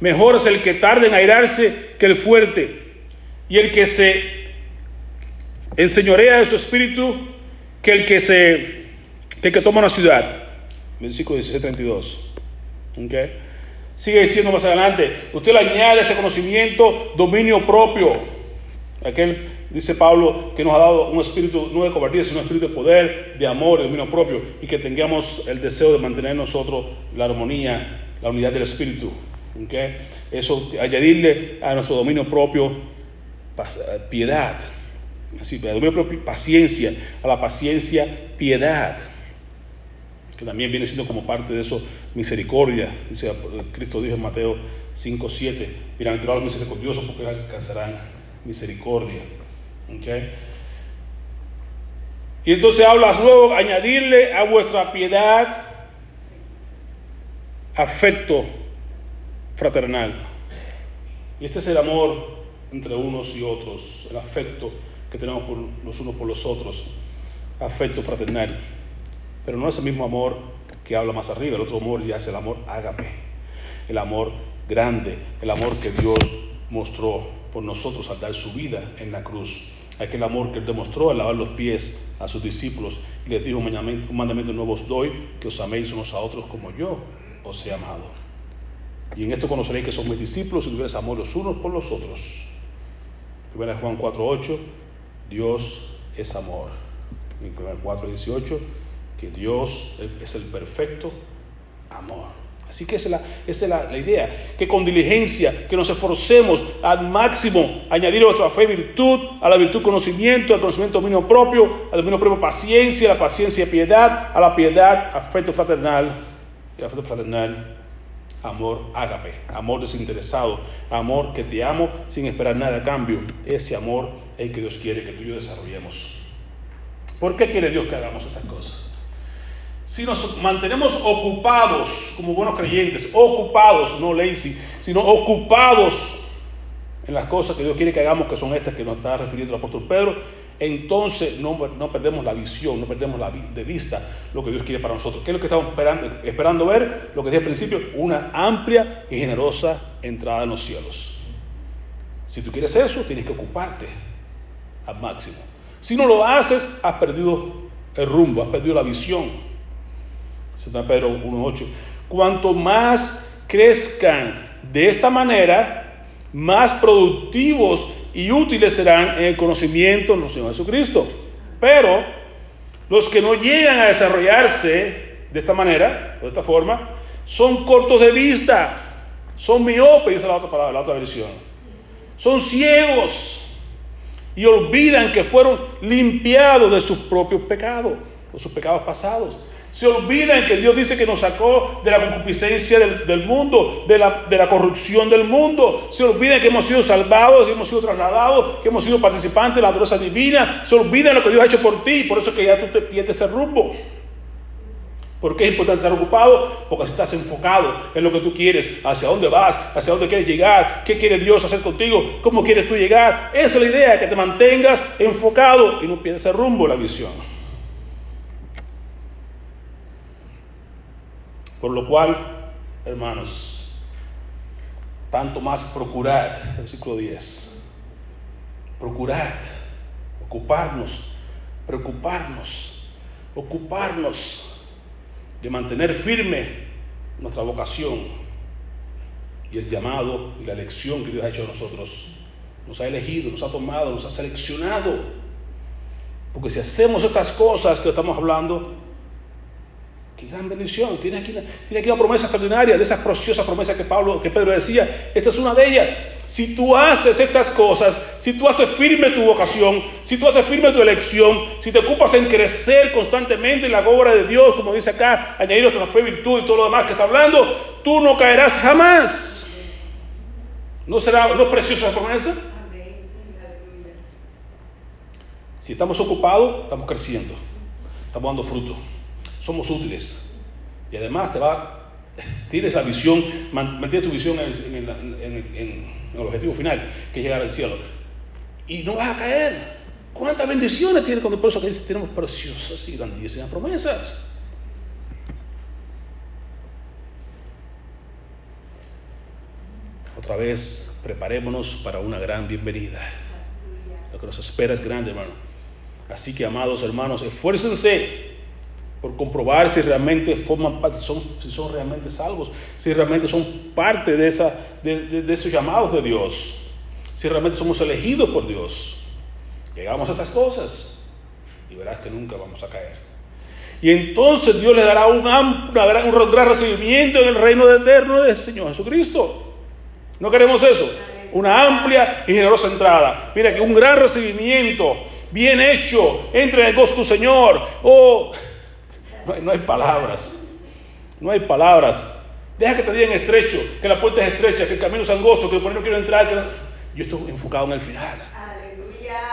mejor es el que tarde en airarse que el fuerte y el que se enseñorea de su espíritu que el que se que, que toma una ciudad. Versículo 16, 32. ¿Okay? Sigue diciendo más adelante, usted le añade ese conocimiento, dominio propio. Aquel, dice Pablo, que nos ha dado un espíritu no de cobardía, sino un espíritu de poder, de amor, de dominio propio, y que tengamos el deseo de mantener nosotros la armonía, la unidad del espíritu. ¿Okay? Eso, añadirle a nuestro dominio propio piedad. Así, paciencia, a la paciencia, piedad. Que también viene siendo como parte de eso misericordia. Dice Cristo dijo en Mateo 5, 7, bienaventurados misericordiosos porque alcanzarán misericordia. Y entonces hablas luego, añadirle a vuestra piedad afecto fraternal. Y este es el amor entre unos y otros, el afecto que tenemos por los unos por los otros, afecto fraternal. Pero no es el mismo amor que habla más arriba, el otro amor ya es el amor ágape, el amor grande, el amor que Dios mostró por nosotros al dar su vida en la cruz. Aquel amor que Él demostró al lavar los pies a sus discípulos y les dijo un mandamiento nuevo os doy, que os améis unos a otros como yo os he amado. Y en esto conoceréis que son mis discípulos y tuvierais amor los unos por los otros. 1 Juan 4.8, Dios es amor. En 4.18, que Dios es el perfecto amor. Así que esa es, la, es la, idea, que con diligencia, que nos esforcemos al máximo añadir a nuestra fe virtud, a la virtud conocimiento, al conocimiento dominio propio, al dominio propio paciencia, a la paciencia piedad, a la piedad afecto fraternal, y afecto fraternal amor ágape, amor desinteresado, amor que te amo sin esperar nada a cambio. Ese amor es el que Dios quiere que tú y yo desarrollemos. ¿Por qué quiere Dios que hagamos estas cosas? Si nos mantenemos ocupados como buenos creyentes, ocupados, no lazy, sino ocupados en las cosas que Dios quiere que hagamos, que son estas que nos está refiriendo el apóstol Pedro, entonces no, perdemos la visión, no perdemos la, de vista lo que Dios quiere para nosotros. ¿Qué es lo que estamos esperando, esperando ver? Lo que dije al principio, una amplia y generosa entrada en los cielos. Si tú quieres eso, tienes que ocuparte al máximo. Si no lo haces, has perdido el rumbo, has perdido la visión. Pedro 1.8. Cuanto más crezcan de esta manera, más productivos y útiles serán en el conocimiento de nuestro Señor Jesucristo. Pero los que no llegan a desarrollarse de esta manera, de esta forma, son cortos de vista, son miopes, dice la otra palabra, la otra versión. Son ciegos y olvidan que fueron limpiados de sus propios pecados, de sus pecados pasados. Se olvidan que Dios dice que nos sacó de la concupiscencia del, mundo, de la, corrupción del mundo. Se olvidan que hemos sido salvados, que hemos sido trasladados, que hemos sido participantes de la naturaleza divina. Se olvidan lo que Dios ha hecho por ti. Por eso es que ya tú te pierdes el rumbo. ¿Por qué es importante estar ocupado? Porque estás enfocado en lo que tú quieres, hacia dónde vas, hacia dónde quieres llegar, qué quiere Dios hacer contigo, cómo quieres tú llegar. Esa es la idea, que te mantengas enfocado y no pierdas el rumbo, la visión. Por lo cual, hermanos, tanto más procurad, versículo 10, procurad, ocuparnos, preocuparnos, ocuparnos de mantener firme nuestra vocación y el llamado y la elección que Dios ha hecho a nosotros. Nos ha elegido, nos ha tomado, nos ha seleccionado Porque si hacemos estas cosas que estamos hablando, qué gran bendición. Tiene aquí, una promesa extraordinaria, de esas preciosas promesas que, Pablo, que Pedro decía. Esta es una de ellas. Si tú haces estas cosas, si tú haces firme tu vocación, si tú haces firme tu elección, si te ocupas en crecer constantemente en la obra de Dios, como dice acá, añadir nuestra fe, virtud y todo lo demás que está hablando, tú no caerás jamás. ¿No será preciosa esa promesa? Si estamos ocupados, estamos creciendo, estamos dando fruto, somos útiles. Y además te va, tienes la visión, mantienes tu visión en, el objetivo final, que es llegar al cielo. Y no vas a caer. ¿Cuántas bendiciones tiene cuando por eso que dice, tenemos preciosas y grandísimas promesas? Otra vez, preparémonos para una gran bienvenida. Lo que nos espera es grande, hermano. Así que, amados hermanos, esfuércense por comprobar si realmente forman parte, son, si son realmente salvos, si realmente son parte de, esa, de, de, esos llamados de Dios, si realmente somos elegidos por Dios. Llegamos a estas cosas y verás que nunca vamos a caer. Y entonces Dios le dará un, gran, un gran recibimiento en el reino eterno del Señor Jesucristo. ¿No queremos eso? Una amplia y generosa entrada. Mira que un gran recibimiento, bien hecho, entre en el gozo de tu Señor. Oh, no hay, palabras. No hay palabras. Deja que te digan estrecho, que la puerta es estrecha, que el camino es angosto, que por ahí no quiero entrar. Yo estoy enfocado en el final.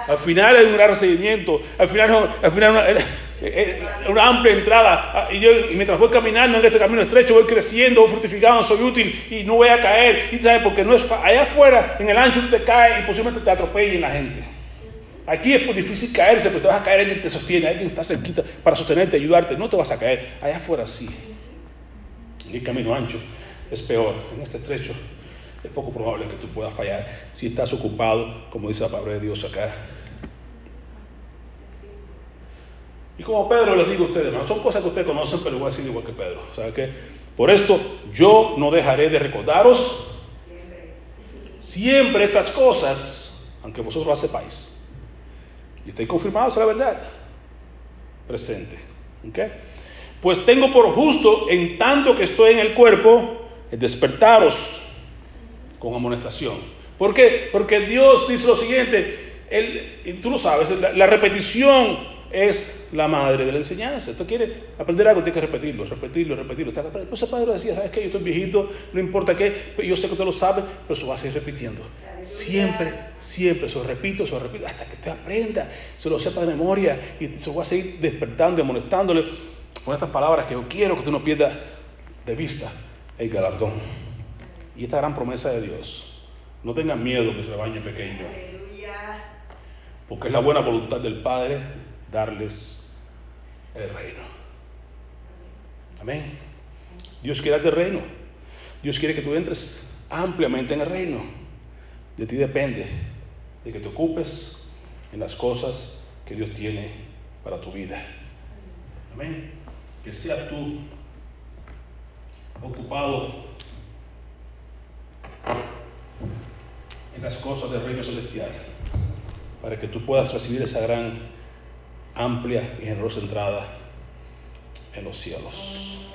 Al final hay un gran recibimiento. Al final, al final una, una amplia entrada. Ah, y, yo, y mientras voy caminando en este camino estrecho, voy creciendo, voy fructificando, soy útil y no voy a caer. Y sabes, porque no es allá afuera, en el ancho, tú te caes y posiblemente te atropellen la gente. Aquí es muy difícil caerse, pero te vas a caer, alguien te sostiene, alguien está cerquita para sostenerte, ayudarte. No te vas a caer. Allá afuera sí. En el camino ancho es peor. En este estrecho es poco probable que tú puedas fallar si estás ocupado, como dice la palabra de Dios acá. Y como Pedro les digo a ustedes, son cosas que ustedes conocen, pero voy a decir igual que Pedro. ¿Sabe qué? Por esto yo no dejaré de recordaros siempre estas cosas, aunque vosotros las sepáis. Y estoy confirmado, es la verdad. Presente. Pues tengo por justo, en tanto que estoy en el cuerpo, despertaros con amonestación. ¿Por qué? Porque Dios dice lo siguiente, y tú lo sabes, la repetición es la madre de la enseñanza. Tú quieres aprender algo, tienes que repetirlo, repetirlo, repetirlo. Pues el padre decía, ¿sabes qué? Yo estoy viejito, no importa qué, yo sé que usted lo sabe, pero eso va a seguir repitiendo. Siempre, siempre, eso repito, eso repito, hasta que usted aprenda, se lo sepa de memoria y se lo va a seguir despertando y amonestándole con estas palabras que yo quiero que usted no pierda de vista el galardón. Y esta gran promesa de Dios, no tengan miedo que se rebaño pequeño, porque es la buena voluntad del Padre darles el reino. Amén. Dios quiere darte el reino. Dios quiere que tú entres ampliamente en el reino. De ti depende de que te ocupes en las cosas que Dios tiene para tu vida. Amén. Que sea tú ocupado en las cosas del reino celestial para que tú puedas recibir esa gran amplia y generosa entrada en los cielos.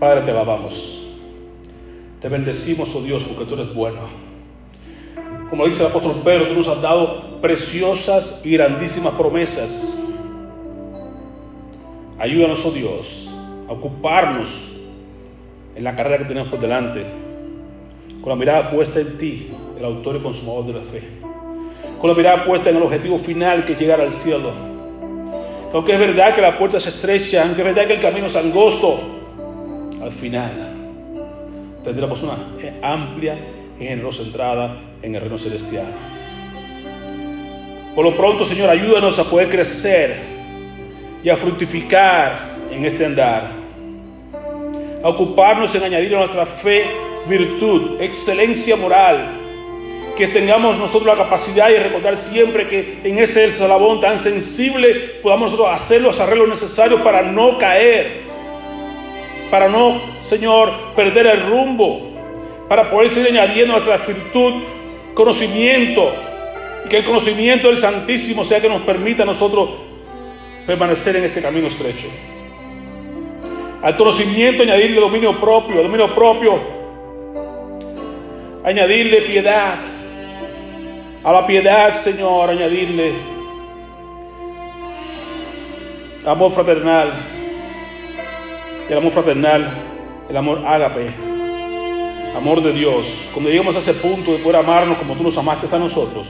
Padre, te alabamos. Te bendecimos, oh Dios, porque tú eres bueno. Como dice el apóstol Pedro, tú nos has dado preciosas y grandísimas promesas. Ayúdanos, oh Dios, a ocuparnos en la carrera que tenemos por delante, con la mirada puesta en ti, el autor y consumador de la fe con la mirada puesta en el objetivo final que es llegar al cielo. Aunque es verdad que la puerta se estrecha, aunque es verdad que el camino es angosto, al final tendremos una amplia y generosa entrada en el reino celestial. Por lo pronto, Señor, ayúdanos a poder crecer y a fructificar en este andar, a ocuparnos en añadir a nuestra fe virtud, excelencia moral, que tengamos nosotros la capacidad y recordar siempre que en ese eslabón tan sensible podamos nosotros hacer los arreglos necesarios para no caer, para no, Señor, perder el rumbo, para poder seguir añadiendo nuestra virtud conocimiento Y que el conocimiento del Santísimo sea que nos permita a nosotros permanecer en este camino estrecho. Al conocimiento añadirle dominio propio, dominio propio, añadirle piedad. A la piedad, Señor, añadirle amor fraternal. El amor fraternal, el amor ágape, amor de Dios. Cuando lleguemos a ese punto de poder amarnos como tú nos amaste a nosotros,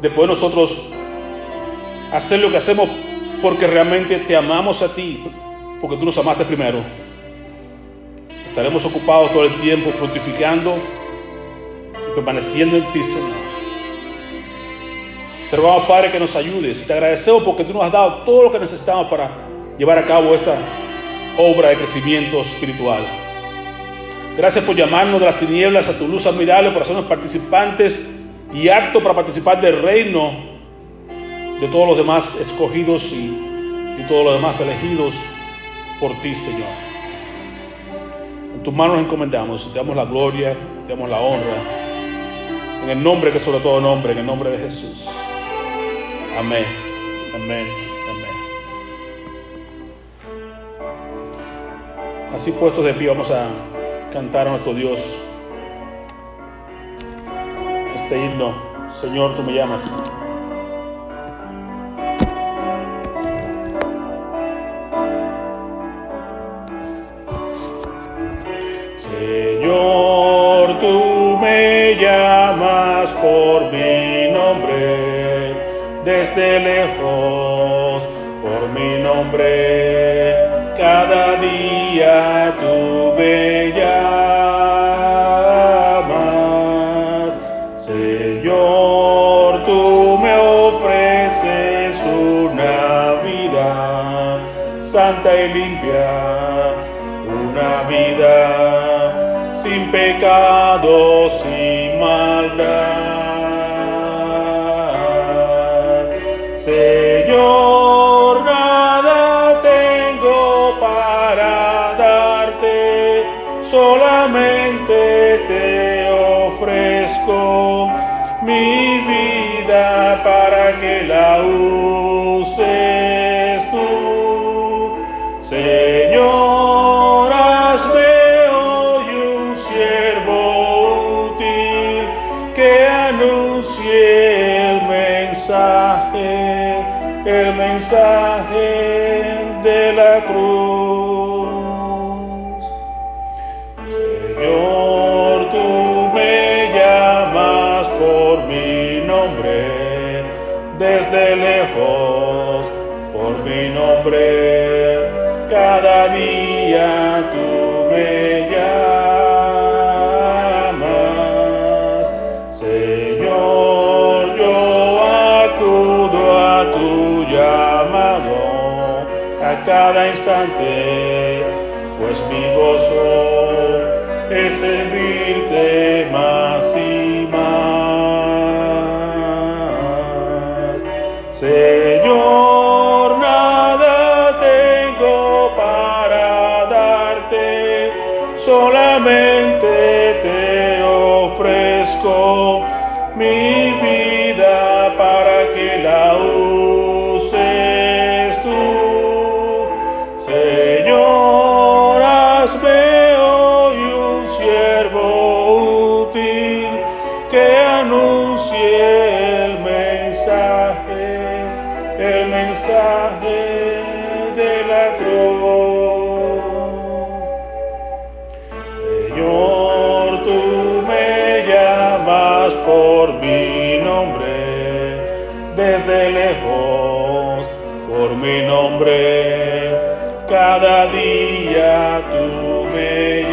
de poder nosotros hacer lo que hacemos porque realmente te amamos a ti, porque tú nos amaste primero. Estaremos ocupados todo el tiempo fructificando permaneciendo en ti, Señor. Te rogamos, Padre, que nos ayudes. Te agradecemos porque tú nos has dado todo lo que necesitamos para llevar a cabo esta obra de crecimiento espiritual. Gracias por llamarnos de las tinieblas a tu luz admirable, por hacernos participantes y aptos para participar del reino de todos los demás escogidos y, y todos los demás elegidos por ti, Señor. En tus manos nos encomendamos, te damos la gloria, te damos la honra, en el nombre que sobre todo nombre, en el nombre de Jesús. Amén, amén, amén. Así puestos de pie vamos a cantar a nuestro Dios este himno, Señor, tú me llamas. Por mi nombre, desde lejos, por mi nombre, cada día tú me llamas. Señor, tú me ofreces una vida santa y limpia, una vida sin pecado, sin maldad. Desde lejos, por mi nombre, cada día tú me llamas. Señor, yo acudo a tu llamado a cada instante, pues mi gozo es servirte más ofrezco mi nombre, cada día tú me